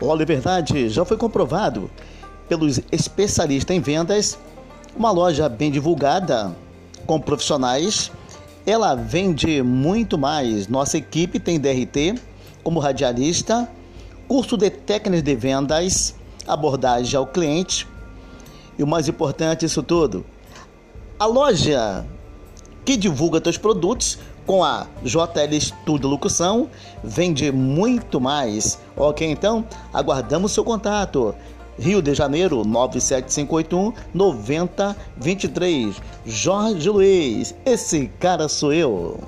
Olha, é verdade, já foi comprovado pelos especialistas em vendas, uma loja bem divulgada, com profissionais, ela vende muito mais. Nossa equipe tem DRT como radialista, curso de técnicas de vendas, abordagem ao cliente e o mais importante disso tudo, a loja que divulga seus produtos com a JL Estudo Locução vende muito mais. Ok, então aguardamos seu contato. Rio de Janeiro 97581 9023. Jorge Luiz, esse cara sou eu.